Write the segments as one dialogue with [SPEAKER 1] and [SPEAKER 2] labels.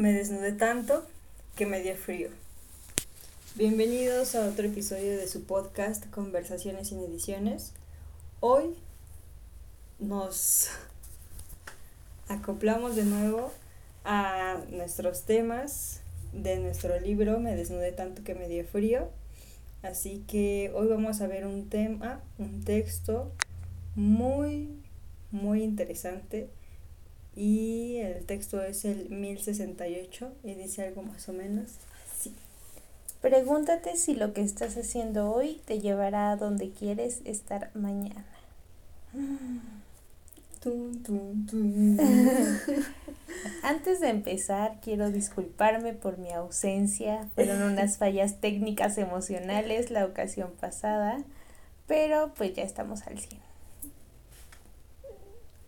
[SPEAKER 1] Me desnudé tanto que me dio frío. Bienvenidos a otro episodio de su podcast Conversaciones sin ediciones. Hoy nos acoplamos de nuevo a nuestros temas de nuestro libro Me desnudé tanto que me dio frío. Así que hoy vamos a ver un tema, un texto muy, muy interesante y el texto es el 1068 y dice algo más o menos así.
[SPEAKER 2] Pregúntate si lo que estás haciendo hoy te llevará a donde quieres estar mañana. Antes de empezar, quiero disculparme por mi ausencia. Fueron unas fallas técnicas emocionales la ocasión pasada, pero pues ya estamos al 100.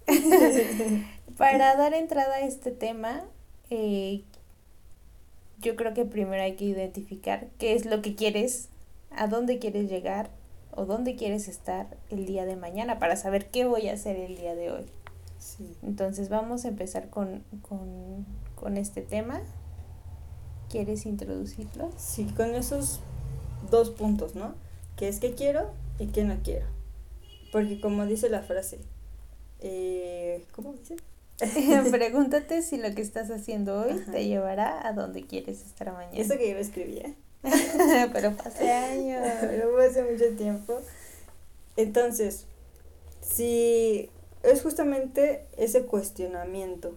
[SPEAKER 2] Para dar entrada a este tema, eh, yo creo que primero hay que identificar qué es lo que quieres, a dónde quieres llegar o dónde quieres estar el día de mañana para saber qué voy a hacer el día de hoy. Entonces vamos a empezar con, con, con este tema. ¿Quieres introducirlo?
[SPEAKER 1] Sí, con esos dos puntos, ¿no? ¿Qué es que quiero y qué no quiero? Porque como dice la frase, eh, ¿cómo dice?
[SPEAKER 2] Pregúntate si lo que estás haciendo hoy te llevará a donde quieres estar mañana.
[SPEAKER 1] Eso que yo escribía.
[SPEAKER 2] Pero pasé años.
[SPEAKER 1] Pero hace mucho tiempo. Entonces, si es justamente ese cuestionamiento,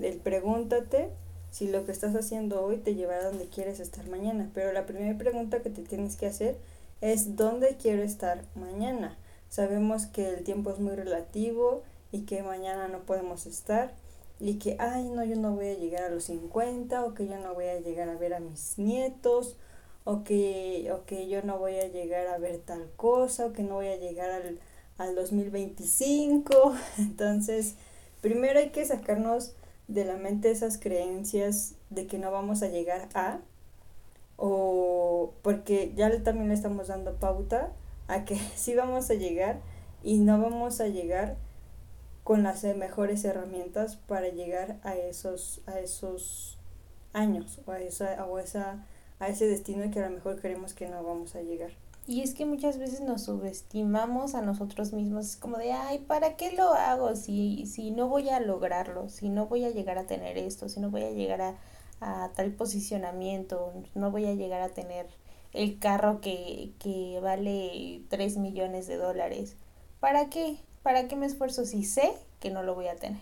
[SPEAKER 1] el pregúntate si lo que estás haciendo hoy te llevará a donde quieres estar mañana. Pero la primera pregunta que te tienes que hacer es ¿dónde quiero estar mañana? Sabemos que el tiempo es muy relativo y que mañana no podemos estar y que, ay, no, yo no voy a llegar a los 50 o que yo no voy a llegar a ver a mis nietos o que, o que yo no voy a llegar a ver tal cosa o que no voy a llegar al, al 2025. Entonces, primero hay que sacarnos de la mente esas creencias de que no vamos a llegar a o porque ya también le estamos dando pauta a que sí vamos a llegar y no vamos a llegar con las mejores herramientas para llegar a esos, a esos años o a, esa, o esa, a ese destino que a lo mejor creemos que no vamos a llegar.
[SPEAKER 2] Y es que muchas veces nos subestimamos a nosotros mismos, es como de, ay, ¿para qué lo hago si, si no voy a lograrlo, si no voy a llegar a tener esto, si no voy a llegar a, a tal posicionamiento, no voy a llegar a tener el carro que, que vale 3 millones de dólares? ¿Para qué? ¿Para qué me esfuerzo si sé que no lo voy a tener?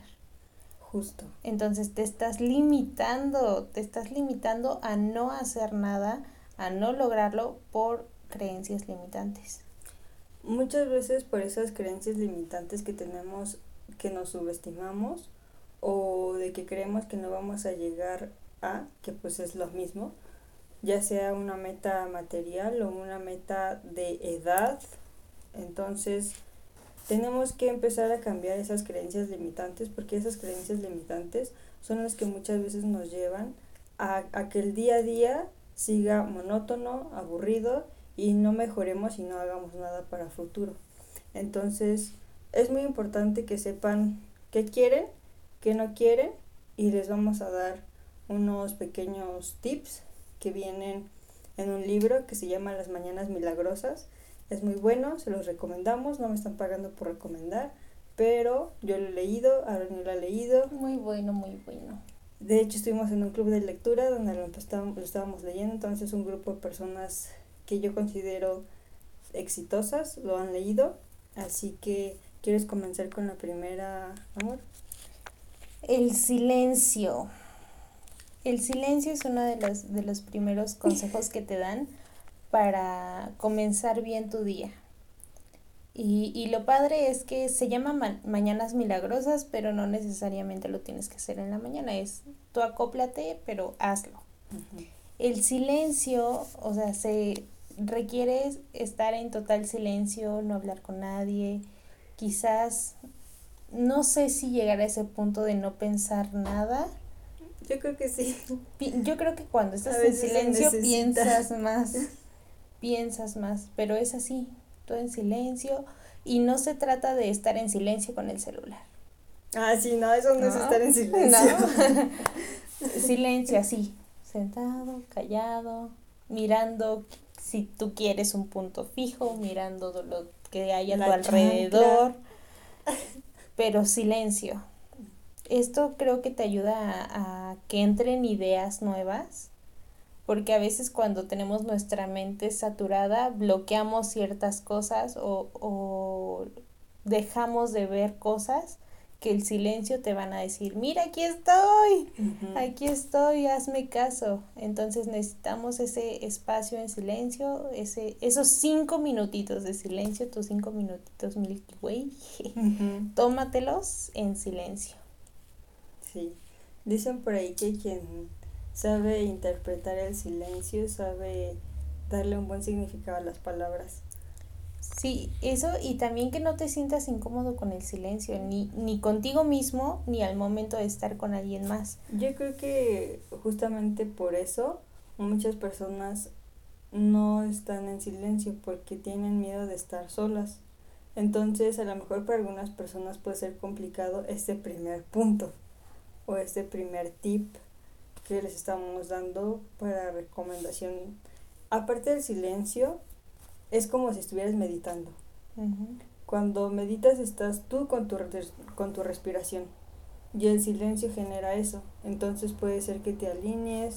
[SPEAKER 1] Justo.
[SPEAKER 2] Entonces te estás limitando, te estás limitando a no hacer nada, a no lograrlo por creencias limitantes.
[SPEAKER 1] Muchas veces por esas creencias limitantes que tenemos, que nos subestimamos o de que creemos que no vamos a llegar a, que pues es lo mismo, ya sea una meta material o una meta de edad. Entonces, tenemos que empezar a cambiar esas creencias limitantes porque esas creencias limitantes son las que muchas veces nos llevan a, que el día a día siga monótono, aburrido y no mejoremos y no hagamos nada para futuro. Entonces es muy importante que sepan qué quieren, qué no quieren y les vamos a dar unos pequeños tips que vienen en un libro que se llama Las Mañanas Milagrosas es muy bueno, se los recomendamos, no me están pagando por recomendar, pero yo lo he leído, Aaron lo ha leído.
[SPEAKER 2] Muy bueno, muy bueno.
[SPEAKER 1] De hecho, estuvimos en un club de lectura donde lo, lo estábamos leyendo, entonces un grupo de personas que yo considero exitosas lo han leído, así que ¿quieres comenzar con la primera, amor?
[SPEAKER 2] El silencio. El silencio es uno de los, de los primeros consejos que te dan para comenzar bien tu día. Y, y lo padre es que se llama mañanas milagrosas, pero no necesariamente lo tienes que hacer en la mañana. Es tú acóplate, pero hazlo. El silencio, o sea, se requiere estar en total silencio, no hablar con nadie. Quizás, no sé si llegar a ese punto de no pensar nada.
[SPEAKER 1] Yo creo que sí.
[SPEAKER 2] Yo creo que cuando estás en silencio piensas más piensas más, pero es así, todo en silencio y no se trata de estar en silencio con el celular.
[SPEAKER 1] Ah, sí, no, eso no, es estar en silencio.
[SPEAKER 2] Silencio así, sentado, callado, mirando si tú quieres un punto fijo, mirando lo que hay a tu alrededor, pero silencio. Esto creo que te ayuda a, a que entren ideas nuevas porque a veces cuando tenemos nuestra mente saturada bloqueamos ciertas cosas o, o dejamos de ver cosas que el silencio te van a decir, mira, aquí estoy, aquí estoy, hazme caso. Entonces necesitamos ese espacio en silencio, ese, esos cinco minutitos de silencio, tus cinco minutitos Milky Way, tómatelos en silencio.
[SPEAKER 1] Sí, dicen por ahí que quien sabe interpretar el silencio, sabe darle un buen significado a las palabras.
[SPEAKER 2] Sí, eso y también que no te sientas incómodo con el silencio, ni, ni contigo mismo, ni al momento de estar con alguien más.
[SPEAKER 1] Yo creo que justamente por eso muchas personas no están en silencio porque tienen miedo de estar solas. Entonces a lo mejor para algunas personas puede ser complicado este primer punto o este primer tip que les estamos dando para recomendación. Aparte del silencio, es como si estuvieras meditando. Cuando meditas estás tú con tu, con tu respiración y el silencio genera eso. Entonces puede ser que te alinees,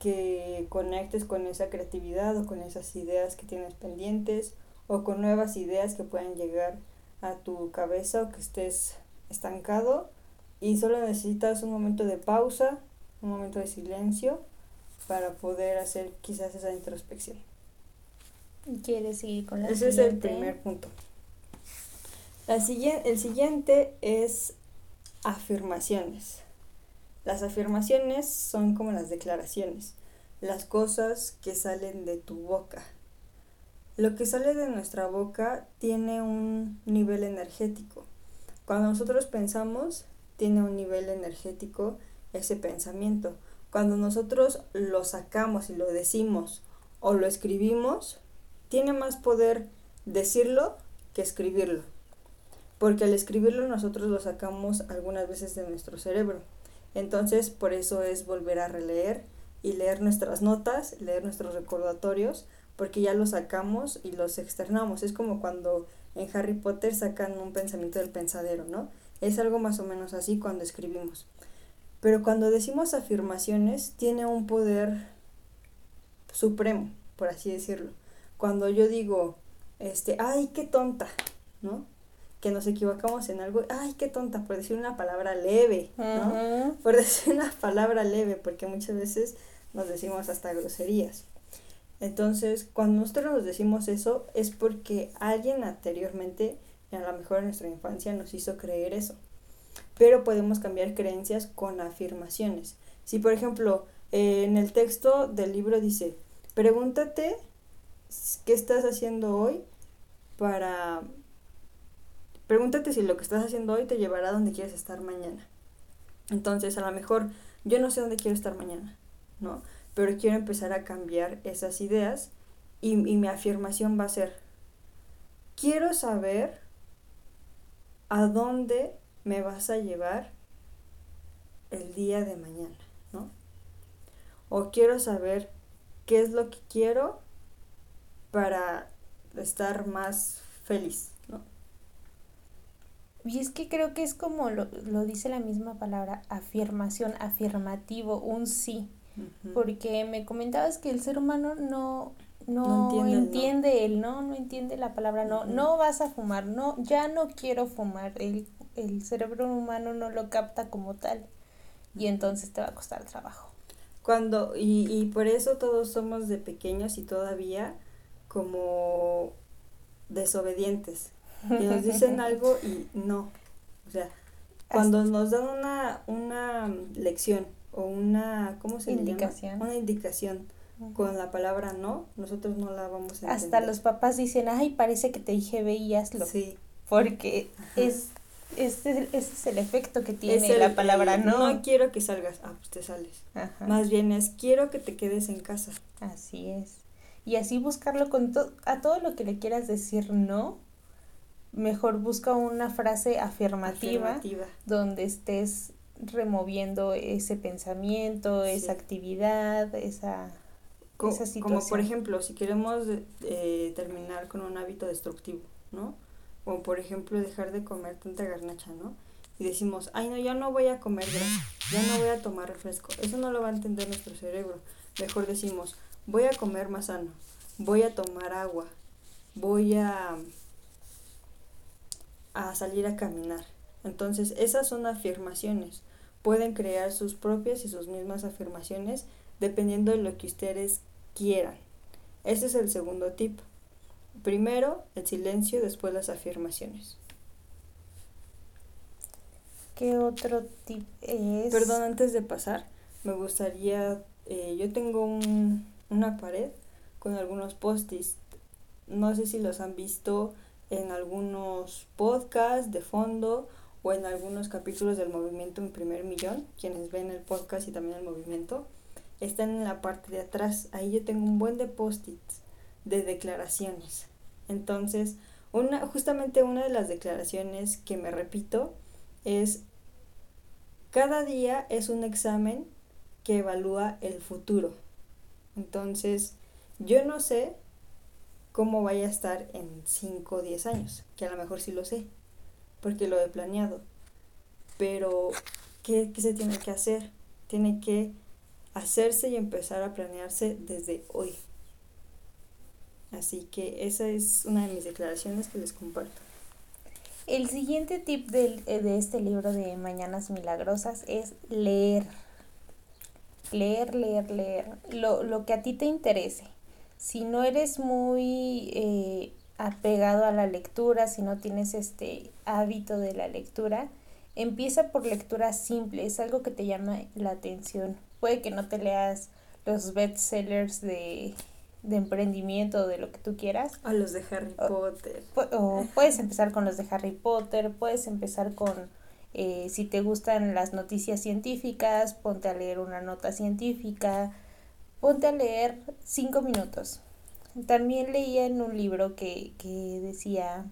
[SPEAKER 1] que conectes con esa creatividad o con esas ideas que tienes pendientes o con nuevas ideas que puedan llegar a tu cabeza o que estés estancado y solo necesitas un momento de pausa un momento de silencio para poder hacer quizás esa introspección.
[SPEAKER 2] ¿Quieres seguir con la
[SPEAKER 1] Ese es el primer punto. La siguiente, el siguiente es afirmaciones. Las afirmaciones son como las declaraciones, las cosas que salen de tu boca. Lo que sale de nuestra boca tiene un nivel energético. Cuando nosotros pensamos, tiene un nivel energético ese pensamiento. Cuando nosotros lo sacamos y lo decimos o lo escribimos, tiene más poder decirlo que escribirlo. Porque al escribirlo nosotros lo sacamos algunas veces de nuestro cerebro. Entonces, por eso es volver a releer y leer nuestras notas, leer nuestros recordatorios, porque ya los sacamos y los externamos. Es como cuando en Harry Potter sacan un pensamiento del pensadero, ¿no? Es algo más o menos así cuando escribimos. Pero cuando decimos afirmaciones, tiene un poder supremo, por así decirlo. Cuando yo digo, este, ay, qué tonta, ¿no? Que nos equivocamos en algo, ay, qué tonta, por decir una palabra leve, ¿no? Por decir una palabra leve, porque muchas veces nos decimos hasta groserías. Entonces, cuando nosotros nos decimos eso, es porque alguien anteriormente, a lo mejor en nuestra infancia, nos hizo creer eso pero podemos cambiar creencias con afirmaciones. Si por ejemplo eh, en el texto del libro dice, pregúntate qué estás haciendo hoy para... Pregúntate si lo que estás haciendo hoy te llevará a donde quieres estar mañana. Entonces, a lo mejor yo no sé dónde quiero estar mañana, ¿no? Pero quiero empezar a cambiar esas ideas y, y mi afirmación va a ser, quiero saber a dónde me vas a llevar el día de mañana, ¿no? O quiero saber qué es lo que quiero para estar más feliz, ¿no?
[SPEAKER 2] Y es que creo que es como lo, dice la misma palabra, afirmación, afirmativo, un sí. Porque me comentabas que el ser humano no, no, entiende, el no, no entiende la palabra no, no vas a fumar, no, ya no quiero fumar, el el cerebro humano no lo capta como tal y entonces te va a costar trabajo.
[SPEAKER 1] Cuando, y, y por eso todos somos de pequeños y todavía como desobedientes. Que nos dicen algo y no. O sea, cuando nos dan una, una lección o una, ¿cómo se indicación. Llama? Una indicación con la palabra no, nosotros no la vamos
[SPEAKER 2] a entender. Hasta los papás dicen, ay, parece que te dije ve y hazlo. Sí. Porque es ese, es el efecto que tiene la palabra no.
[SPEAKER 1] No quiero que salgas, ah, pues te sales. Más bien es quiero que te quedes en casa.
[SPEAKER 2] Así es. Y así buscarlo con todo, a todo lo que le quieras decir no, mejor busca una frase afirmativa, donde estés removiendo ese pensamiento, esa actividad, esa,
[SPEAKER 1] esa situación. Como por ejemplo, si queremos eh, terminar con un hábito destructivo, ¿no? Como por ejemplo dejar de comer tanta garnacha, ¿no? Y decimos, ay no, ya no voy a comer grasa, ya no voy a tomar refresco. Eso no lo va a entender nuestro cerebro. Mejor decimos, voy a comer más sano, voy a tomar agua, voy a, a salir a caminar. Entonces, esas son afirmaciones. Pueden crear sus propias y sus mismas afirmaciones dependiendo de lo que ustedes quieran. Ese es el segundo tip. Primero el silencio, después las afirmaciones.
[SPEAKER 2] ¿Qué otro tip es?
[SPEAKER 1] Perdón, antes de pasar, me gustaría, eh, yo tengo un, una pared con algunos post-its. No sé si los han visto en algunos podcasts de fondo o en algunos capítulos del movimiento Mi Primer Millón, quienes ven el podcast y también el movimiento, están en la parte de atrás. Ahí yo tengo un buen de post-its de declaraciones. Entonces, una, justamente una de las declaraciones que me repito es, cada día es un examen que evalúa el futuro. Entonces, yo no sé cómo vaya a estar en 5 o 10 años, que a lo mejor sí lo sé, porque lo he planeado. Pero, ¿qué, se tiene que hacer? Tiene que hacerse y empezar a planearse desde hoy. Así que esa es una de mis declaraciones que les comparto.
[SPEAKER 2] El siguiente tip de, eh, de este libro de Mañanas Milagrosas es leer. Leer, leer, leer. Lo, lo que a ti te interese. Si no eres muy eh, apegado a la lectura, si no tienes este hábito de la lectura, empieza por lectura simple, es algo que te llama la atención. Puede que no te leas los bestsellers de, de emprendimiento o de lo que tú quieras.
[SPEAKER 1] A los de Harry Potter.
[SPEAKER 2] O, puedes empezar con los de Harry Potter, puedes empezar con, eh, si te gustan las noticias científicas, ponte a leer una nota científica, ponte a leer cinco minutos. También leía en un libro que, que decía,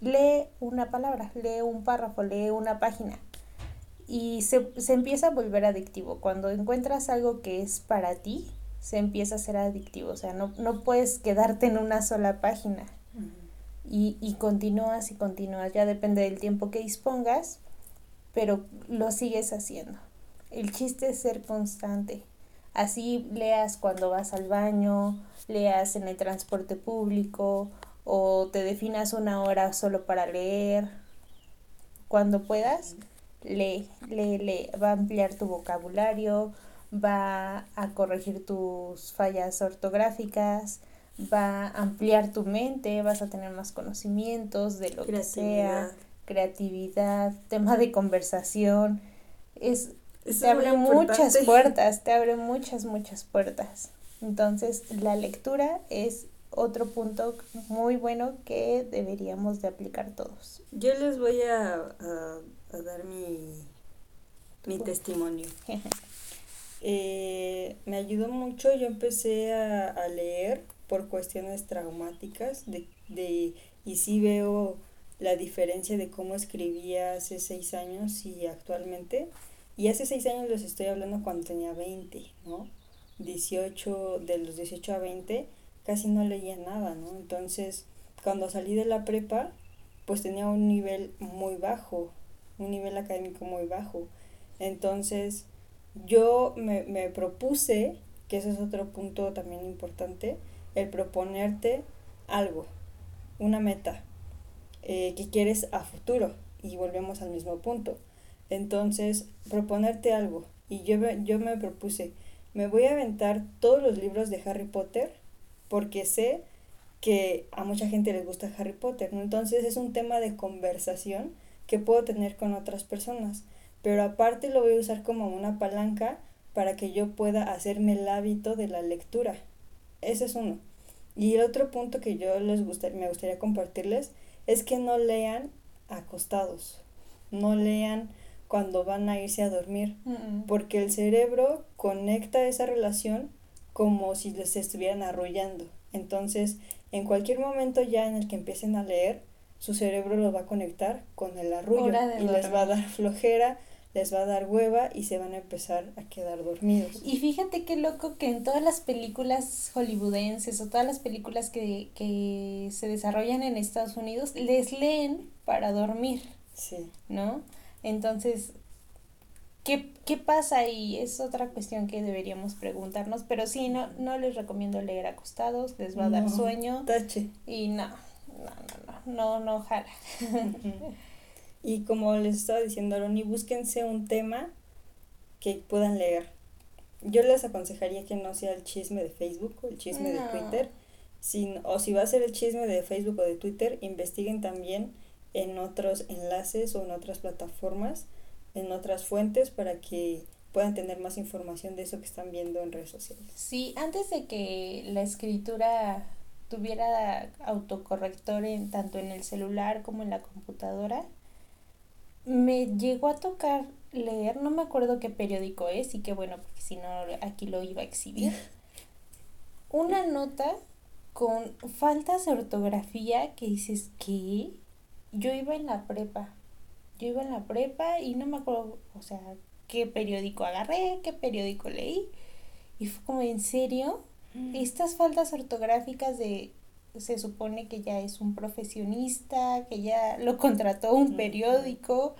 [SPEAKER 2] lee una palabra, lee un párrafo, lee una página. Y se, se empieza a volver adictivo. Cuando encuentras algo que es para ti, se empieza a ser adictivo. O sea, no, no puedes quedarte en una sola página. y, y continúas y continúas. Ya depende del tiempo que dispongas, pero lo sigues haciendo. El chiste es ser constante. Así leas cuando vas al baño, leas en el transporte público o te definas una hora solo para leer. Cuando puedas, lee, lee, lee. Va a ampliar tu vocabulario, va a corregir tus fallas ortográficas, va a ampliar tu mente, vas a tener más conocimientos de lo que sea, creatividad, tema de conversación. Es te abre muchas puertas, te abre muchas, muchas puertas. Entonces, la lectura es otro punto muy bueno que deberíamos de aplicar todos.
[SPEAKER 1] Yo les voy a, a, dar mi, mi testimonio. eh, me ayudó mucho, yo empecé a, a, leer por cuestiones traumáticas de, de, y sí veo la diferencia de cómo escribía hace seis años y actualmente. Y hace seis años les estoy hablando cuando tenía 20, ¿no? 18, de los 18 a 20, casi no leía nada, ¿no? Entonces, cuando salí de la prepa, pues tenía un nivel muy bajo, un nivel académico muy bajo. Entonces, yo me, me propuse, que ese es otro punto también importante, el proponerte algo, una meta eh, que quieres a futuro. Y volvemos al mismo punto. Entonces, proponerte algo. Y yo, yo me propuse, me voy a aventar todos los libros de Harry Potter porque sé que a mucha gente les gusta Harry Potter, Entonces es un tema de conversación que puedo tener con otras personas, pero aparte lo voy a usar como una palanca para que yo pueda hacerme el hábito de la lectura. Ese es uno. Y el otro punto que yo les gustaría, me gustaría compartirles es que no lean acostados, no lean cuando van a irse a dormir, porque el cerebro conecta esa relación como si les estuvieran arrollando. Entonces, en cualquier momento ya en el que empiecen a leer, su cerebro lo va a conectar con el arrullo y les va a dar flojera les va a dar hueva y se van a empezar a quedar dormidos.
[SPEAKER 2] Y fíjate qué loco que en todas las películas hollywoodenses o todas las películas que, que se desarrollan en Estados Unidos les leen para dormir.
[SPEAKER 1] Sí.
[SPEAKER 2] ¿No? Entonces, ¿qué, ¿qué pasa ahí? Es otra cuestión que deberíamos preguntarnos, pero sí, no, no les recomiendo leer acostados, les va a dar sueño.
[SPEAKER 1] Tache.
[SPEAKER 2] Y no, no, no, no, no, no, jala.
[SPEAKER 1] Y como les estaba diciendo, Aroni, búsquense un tema que puedan leer. Yo les aconsejaría que no sea el chisme de Facebook o el chisme
[SPEAKER 2] No.
[SPEAKER 1] de Twitter. sin- o si va a ser el chisme de Facebook o de Twitter, investiguen también en otros enlaces o en otras plataformas, en otras fuentes para que puedan tener más información de eso que están viendo en redes sociales.
[SPEAKER 2] Sí, antes de que la escritura tuviera autocorrector en tanto en el celular como en la computadora, me llegó a tocar leer, no me acuerdo qué periódico es y qué bueno, porque si no aquí lo iba a exhibir, una nota con faltas de ortografía que dices, ¿qué? Yo iba en la prepa, yo iba en la prepa y no me acuerdo, o sea, qué periódico agarré, qué periódico leí. Y fue como, ¿en serio? Estas faltas ortográficas de se supone que ya es un profesionista, que ya lo contrató un periódico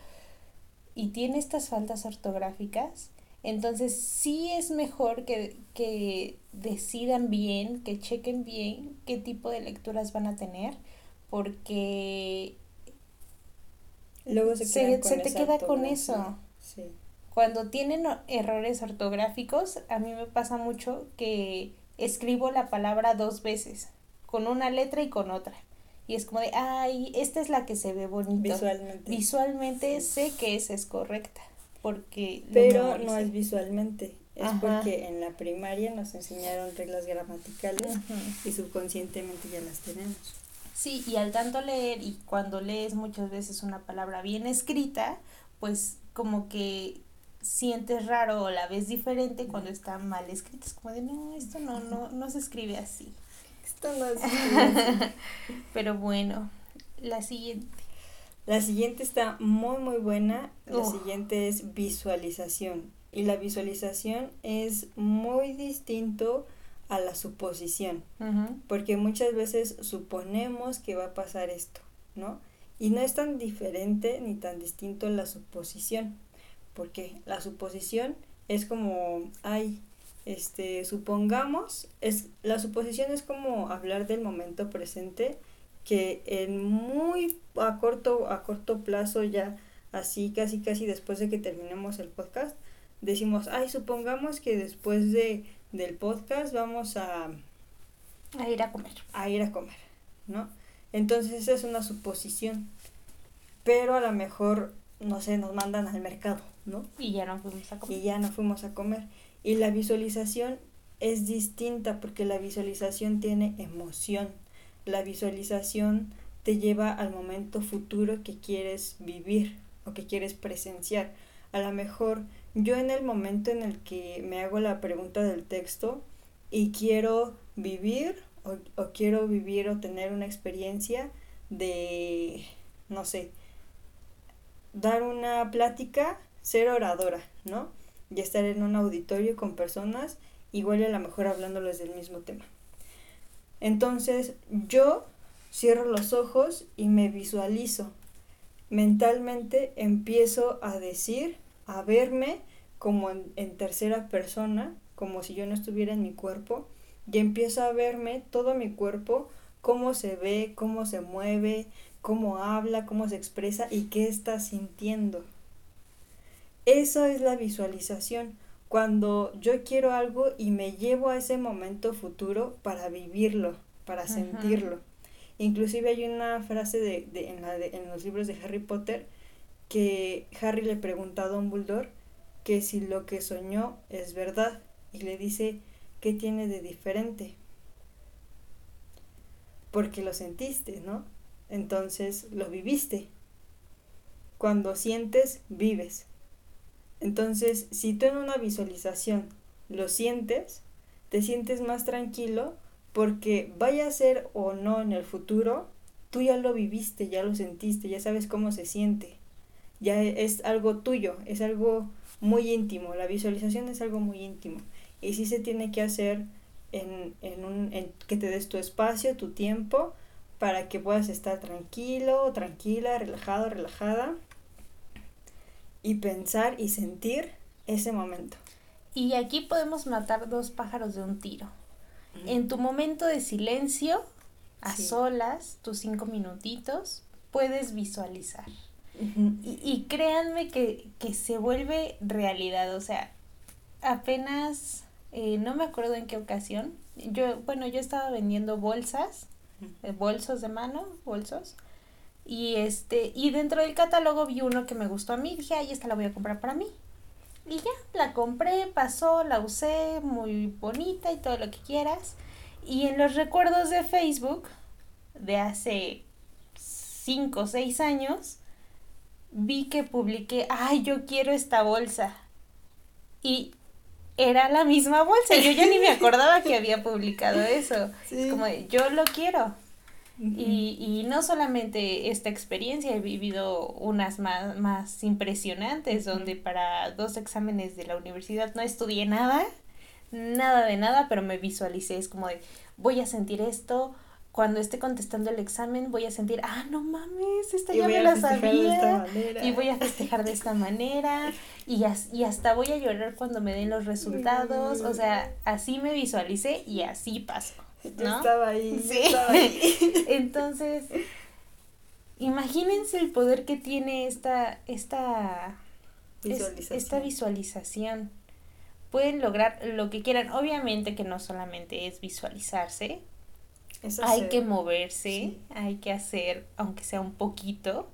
[SPEAKER 2] y tiene estas faltas ortográficas. Entonces sí es mejor que, que decidan bien, que chequen bien qué tipo de lecturas van a tener, porque
[SPEAKER 1] Luego se,
[SPEAKER 2] te queda con eso.
[SPEAKER 1] Sí.
[SPEAKER 2] Cuando tienen errores ortográficos, a mí me pasa mucho que escribo la palabra dos veces, con una letra y con otra. Y es como de, ay, esta es la que se ve bonito.
[SPEAKER 1] Visualmente.
[SPEAKER 2] Visualmente sé que esa es correcta, porque
[SPEAKER 1] Pero no es visualmente, es
[SPEAKER 2] Ajá.
[SPEAKER 1] porque en la primaria nos enseñaron reglas gramaticales y subconscientemente ya las tenemos.
[SPEAKER 2] Sí, y al tanto leer y cuando lees muchas veces una palabra bien escrita, pues como que sientes raro o la ves diferente cuando está mal escrita. Es como de, no, esto no, no, no se escribe así.
[SPEAKER 1] Esto no es.
[SPEAKER 2] Pero bueno, la siguiente.
[SPEAKER 1] La siguiente está muy muy buena. La
[SPEAKER 2] Oh.
[SPEAKER 1] siguiente es visualización. Y la visualización es muy distinto a la suposición. Porque muchas veces suponemos que va a pasar esto, ¿no? Y no es tan diferente ni tan distinto la suposición. Porque la suposición es como, ay, este, supongamos, es, la suposición es como hablar del momento presente que en muy a corto, a corto plazo ya, así casi casi después de que terminemos el podcast, decimos, ay, supongamos que después de, del podcast vamos a,
[SPEAKER 2] A ir a comer.
[SPEAKER 1] a ir a comer, ¿no? Entonces esa es una suposición, pero a lo mejor, no sé, nos mandan al mercado, ¿no?
[SPEAKER 2] Y ya no fuimos a comer.
[SPEAKER 1] Y ya no fuimos a comer. Y la visualización es distinta porque la visualización tiene emoción. La visualización te lleva al momento futuro que quieres vivir o que quieres presenciar. A lo mejor yo en el momento en el que me hago la pregunta del texto y quiero vivir o, o quiero vivir o tener una experiencia de, no sé, dar una plática, ser oradora, ¿no? Y estar en un auditorio con personas igual a lo mejor hablándoles del mismo tema. Entonces yo cierro los ojos y me visualizo. Mentalmente empiezo a decir, a verme como en, en tercera persona, como si yo no estuviera en mi cuerpo, y empiezo a verme todo mi cuerpo, cómo se ve, cómo se mueve, cómo habla, cómo se expresa y qué está sintiendo. Eso es la visualización. Cuando yo quiero algo y me llevo a ese momento futuro para vivirlo, para
[SPEAKER 2] Ajá.
[SPEAKER 1] sentirlo. Inclusive hay una frase de, de- en, la de- en los libros de Harry Potter que Harry le pregunta a Dumbledore que si lo que soñó es verdad y le dice ¿qué tiene de diferente? Porque lo sentiste, ¿no? Entonces lo viviste. Cuando sientes, vives. Entonces, si tú en una visualización lo sientes, te sientes más tranquilo porque vaya a ser o no en el futuro, tú ya lo viviste, ya lo sentiste, ya sabes cómo se siente. ya es algo tuyo, es algo muy íntimo, la visualización es algo muy íntimo y sí se tiene que hacer en, en un, en que te des tu espacio, tu tiempo, para que puedas estar tranquilo, tranquila, relajado, relajada y pensar y sentir ese momento.
[SPEAKER 2] Y aquí podemos matar dos pájaros de un tiro. En tu momento de silencio, a solas, tus cinco minutitos, puedes visualizar. y, y, créanme que, que, se vuelve realidad. O sea, apenas, eh, no me acuerdo en qué ocasión, yo, bueno, yo estaba vendiendo bolsas, eh, bolsos de mano, bolsos. Y este, y dentro del catálogo vi uno que me gustó a mí, dije, ay, esta la voy a comprar para mí. Y ya, la compré, pasó, la usé, muy bonita y todo lo que quieras. Y en los recuerdos de Facebook de hace 5 o 6 años, vi que publiqué, ay, yo quiero esta bolsa. Y era la misma bolsa. Yo ya ni me acordaba que había publicado eso. Como, yo lo quiero y, y no solamente esta experiencia, he vivido unas más, más impresionantes, donde para dos exámenes de la universidad no estudié nada, nada de nada, pero me visualicé, es como de, voy a sentir esto, cuando esté contestando el examen voy a sentir, ah, no mames, esta ya me la sabía. Y voy a festejar de esta manera. Y, y hasta voy a llorar cuando me den los resultados. O sea, así me visualicé y así pasó. ¿No?
[SPEAKER 1] estaba ahí, sí. estaba ahí.
[SPEAKER 2] Entonces, imagínense el poder que tiene esta, esta visualización. esta visualización. Pueden lograr lo que quieran. Obviamente que no solamente es visualizarse. hay que moverse, hay que hacer, aunque sea un poquito.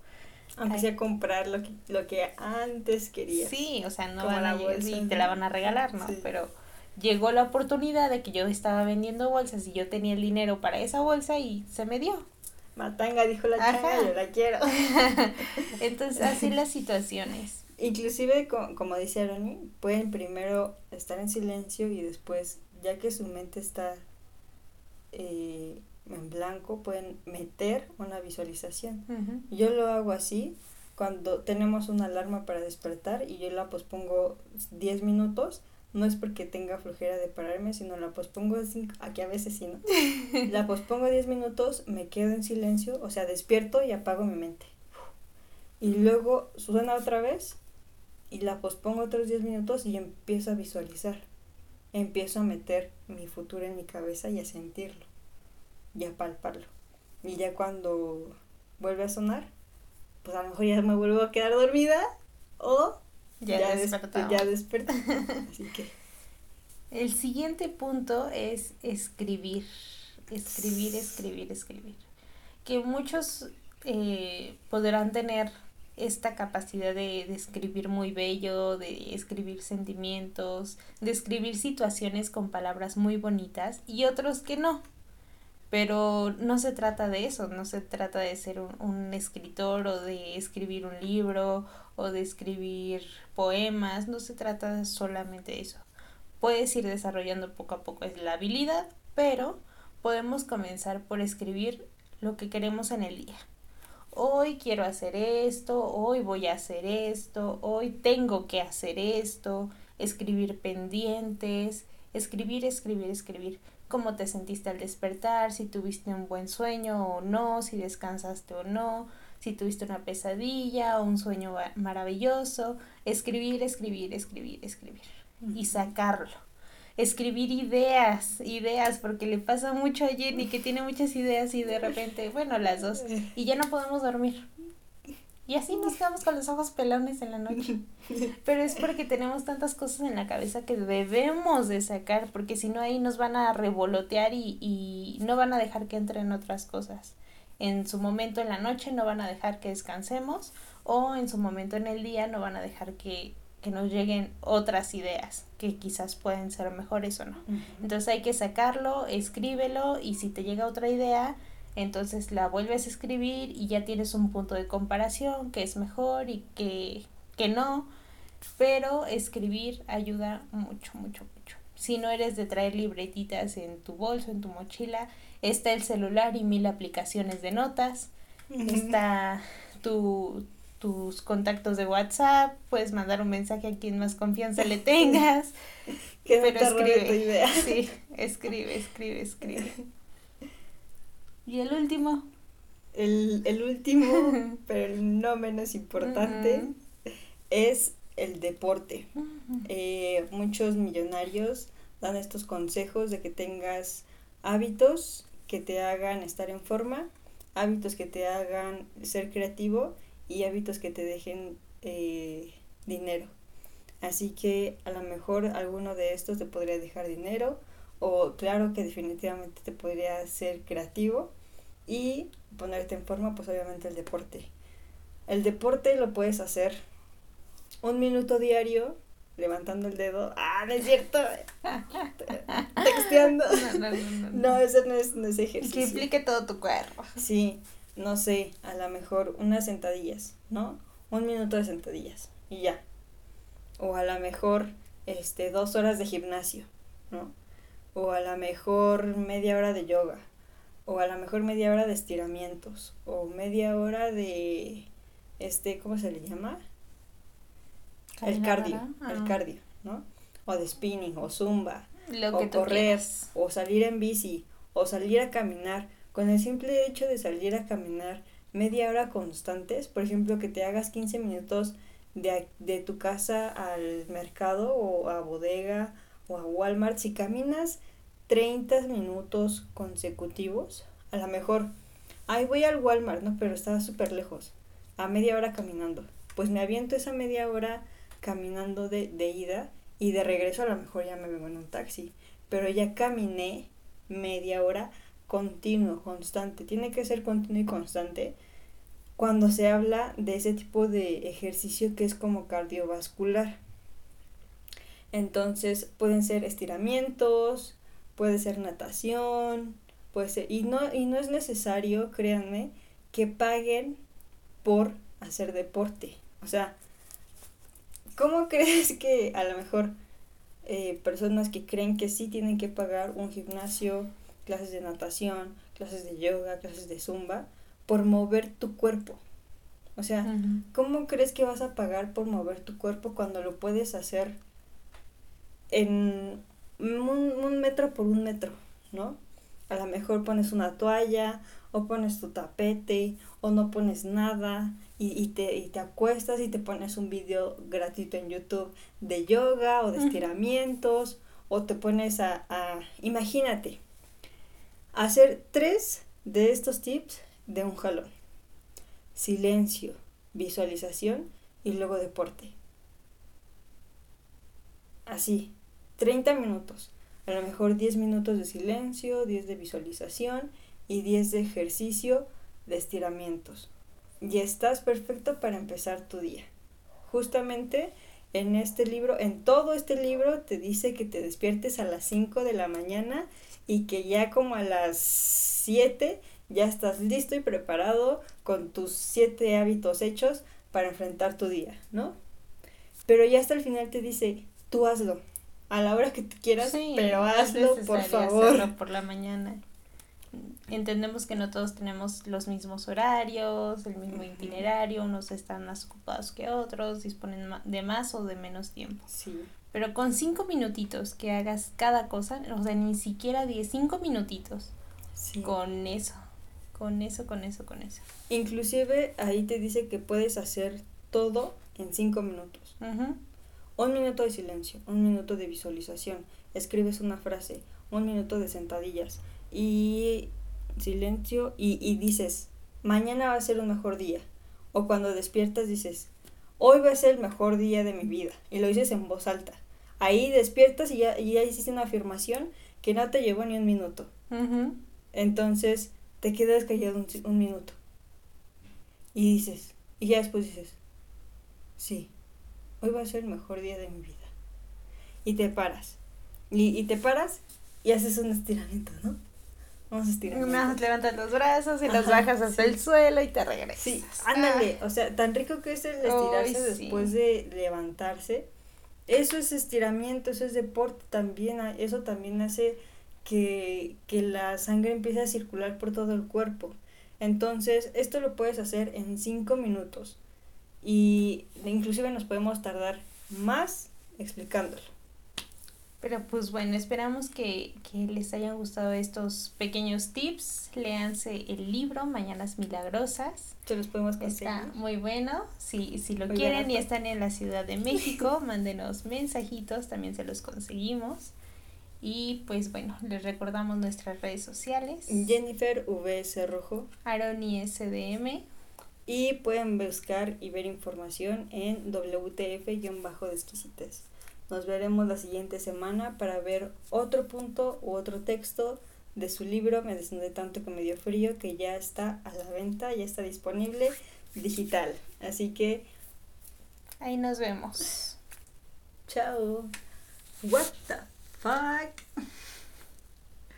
[SPEAKER 1] Aunque sea comprar lo que, lo que antes querías.
[SPEAKER 2] Sí, o sea, no van a y te la van a regalar, ¿no? Pero llegó la oportunidad de que yo estaba vendiendo bolsas y yo tenía el dinero para esa bolsa y se me dio.
[SPEAKER 1] Matanga dijo la changa, yo la quiero.
[SPEAKER 2] Entonces, así las situaciones.
[SPEAKER 1] Inclusive, como, dice Aroni, pueden primero estar en silencio y después, ya que su mente está eh, en blanco, pueden meter una visualización. Yo lo hago así cuando tenemos una alarma para despertar y yo la pospongo 10 minutos no es porque tenga flojera de pararme, sino la pospongo cinco, aquí a veces sí, ¿no? la pospongo 10 minutos, me quedo en silencio, o sea, despierto y apago mi mente. Y luego suena otra vez y la pospongo otros 10 minutos y empiezo a visualizar. Empiezo a meter mi futuro en mi cabeza y a sentirlo y a palparlo. Y ya cuando vuelve a sonar, pues a lo mejor ya me vuelvo a quedar dormida o ya, ya desperté. Así que.
[SPEAKER 2] El siguiente punto es escribir. Escribir, escribir, escribir. Que muchos eh, podrán tener esta capacidad de, de, escribir muy bello, de escribir sentimientos, de escribir situaciones con palabras muy bonitas y otros que no. Pero no se trata de eso, no se trata de ser un, un escritor o de escribir un libro o de escribir poemas, no se trata solamente de eso. Puedes ir desarrollando poco a poco la habilidad, pero podemos comenzar por escribir lo que queremos en el día. Hoy quiero hacer esto, hoy voy a hacer esto, hoy tengo que hacer esto, escribir pendientes, escribir, escribir, escribir cómo te sentiste al despertar, si tuviste un buen sueño o no, si descansaste o no, si tuviste una pesadilla o un sueño maravilloso, escribir, escribir, escribir, escribir y sacarlo. Escribir ideas, ideas, porque le pasa mucho a Jenny que tiene muchas ideas y de repente, bueno, las dos, y ya no podemos dormir. Y así nos quedamos con los ojos pelones en la noche. Pero es porque tenemos tantas cosas en la cabeza que debemos de sacar, porque si no ahí nos van a revolotear y, y no van a dejar que entren otras cosas en su momento en la noche no van a dejar que descansemos o en su momento en el día no van a dejar que, nos lleguen otras ideas que quizás pueden ser mejores o no. Entonces hay que sacarlo, escríbelo y si te llega otra idea, entonces la vuelves a escribir y ya tienes un punto de comparación que es mejor y que, que no, pero escribir ayuda mucho, mucho, mucho. Si no eres de traer libretitas en tu bolso, en tu mochila, está el celular y mil aplicaciones de notas, está tu, tus contactos de WhatsApp, puedes mandar un mensaje a quien más confianza le tengas.
[SPEAKER 1] Que
[SPEAKER 2] pero escribe.
[SPEAKER 1] tu idea.
[SPEAKER 2] Sí, escribe, escribe, escribe. Y el último.
[SPEAKER 1] El, el último, pero no menos importante, es el deporte. Eh, muchos millonarios dan estos consejos de que tengas hábitos que te hagan estar en forma, hábitos que te hagan ser creativo y hábitos que te dejen eh, dinero. Así que a lo mejor alguno de estos te podría dejar dinero o claro que definitivamente te podría hacer creativo y ponerte en forma pues obviamente el deporte. El deporte lo puedes hacer un minuto diario levantando el dedo. Ah, no es cierto. Texteando.
[SPEAKER 2] No, no, no, no.
[SPEAKER 1] No, eso no es, no es
[SPEAKER 2] Que
[SPEAKER 1] ejercicio.
[SPEAKER 2] implique todo tu cuerpo.
[SPEAKER 1] Sí, no sé, a lo mejor unas sentadillas, ¿no? Un minuto de sentadillas y ya. O a lo mejor este dos horas de gimnasio, ¿no? O a lo mejor media hora de yoga. O a lo mejor media hora de estiramientos. O media hora de este, ¿cómo se le llama? El cardio,
[SPEAKER 2] Ah.
[SPEAKER 1] el cardio, ¿no? O de spinning, o zumba,
[SPEAKER 2] Lo
[SPEAKER 1] o
[SPEAKER 2] que
[SPEAKER 1] correr,
[SPEAKER 2] quieras.
[SPEAKER 1] o salir en bici, o salir a caminar. Con el simple hecho de salir a caminar media hora constantes, por ejemplo, que te hagas 15 minutos de, de tu casa al mercado o a bodega o a Walmart, si caminas 30 minutos consecutivos, a lo mejor, ay, voy al Walmart, ¿no? Pero está súper lejos, a media hora caminando. Pues me aviento esa media hora caminando de, de ida y de regreso a lo mejor ya me vengo en un taxi. Pero ya caminé media hora continuo, constante. Tiene que ser continuo y constante cuando se habla de ese tipo de ejercicio que es como cardiovascular. Entonces pueden ser estiramientos, puede ser natación, puede ser y no y no es necesario, créanme, que paguen por hacer deporte. O sea, ¿cómo crees que a lo mejor eh, personas que creen que sí tienen que pagar un gimnasio, clases de natación, clases de yoga, clases de zumba, por mover tu cuerpo? O sea. ¿cómo crees que vas a pagar por mover tu cuerpo cuando lo puedes hacer en un, un metro por un metro, ¿no? A lo mejor pones una toalla o pones tu tapete o no pones nada y, y te, y te acuestas y te pones un video gratuito en YouTube de yoga o de estiramientos o te pones a, a imagínate, hacer tres de estos tips de un jalón. Silencio, visualización y luego deporte. Así, 30 minutos. A lo mejor 10 minutos de silencio, 10 de visualización y 10 de ejercicio de estiramientos. Y estás perfecto para empezar tu día. Justamente en este libro, en todo este libro te dice que te despiertes a las 5 de la mañana y que ya como a las 7 ya estás listo y preparado con tus 7 hábitos hechos para enfrentar tu día, ¿no? Pero ya hasta el final te dice, tú hazlo, a la hora que tú quieras,
[SPEAKER 2] Sí,
[SPEAKER 1] pero hazlo, por favor.
[SPEAKER 2] hacerlo por la mañana. Entendemos que no todos tenemos los mismos horarios, el mismo itinerario, unos están más ocupados que otros, disponen de más o de menos tiempo.
[SPEAKER 1] Sí,
[SPEAKER 2] Pero con cinco minutitos que hagas cada cosa, o sea, ni siquiera diez, cinco minutitos,
[SPEAKER 1] sí.
[SPEAKER 2] con eso, con eso, con eso, con eso.
[SPEAKER 1] Inclusive ahí te dice que puedes hacer todo en 5 minutos.
[SPEAKER 2] Ujú.
[SPEAKER 1] Un minuto de silencio, un minuto de visualización, escribes una frase, un minuto de sentadillas y silencio y, y dices, mañana va a ser un mejor día. O cuando despiertas dices, hoy va a ser el mejor día de mi vida. Y lo dices en voz alta. Ahí despiertas y ya, y ya hiciste una afirmación que no te llevó ni un minuto. Entonces te quedas callado un, un minuto. Y dices, y ya después dices, sí, hoy va a ser el mejor día de mi vida. Y te paras. Y, y te paras y haces un estiramiento, ¿no? Vamos a estirar.
[SPEAKER 2] Más levantas los brazos y los bajas hasta
[SPEAKER 1] sí.
[SPEAKER 2] el suelo y te regresas.
[SPEAKER 1] Sí, ándale. O sea, tan rico que es el estirarse
[SPEAKER 2] Ay, sí.
[SPEAKER 1] después de levantarse. Eso es estiramiento, eso es deporte también. a- Eso también hace que, que la sangre empiece a circular por todo el cuerpo. Entonces, esto lo puedes hacer en 5 minutos. y inclusive nos podemos tardar más explicándolo.
[SPEAKER 2] Pero pues bueno, esperamos que, que, les hayan gustado estos pequeños tips. Léanse el libro Mañanas Milagrosas.
[SPEAKER 1] Se los podemos conseguir.
[SPEAKER 2] Está muy bueno. Si, si lo quieren y están en la Ciudad de México, mándenos mensajitos, también se los conseguimos. Y pues bueno, les recordamos nuestras redes sociales.
[SPEAKER 1] Jennifer VS Rojo.
[SPEAKER 2] Aroni SDM.
[SPEAKER 1] Y pueden buscar y ver información en WTF-de Nos veremos la siguiente semana para ver otro punto u otro texto de su libro Me desnudé tanto que me dio frío, que ya está a la venta, ya está disponible digital. Así que...
[SPEAKER 2] Ahí nos vemos.
[SPEAKER 1] Chao. What the fuck?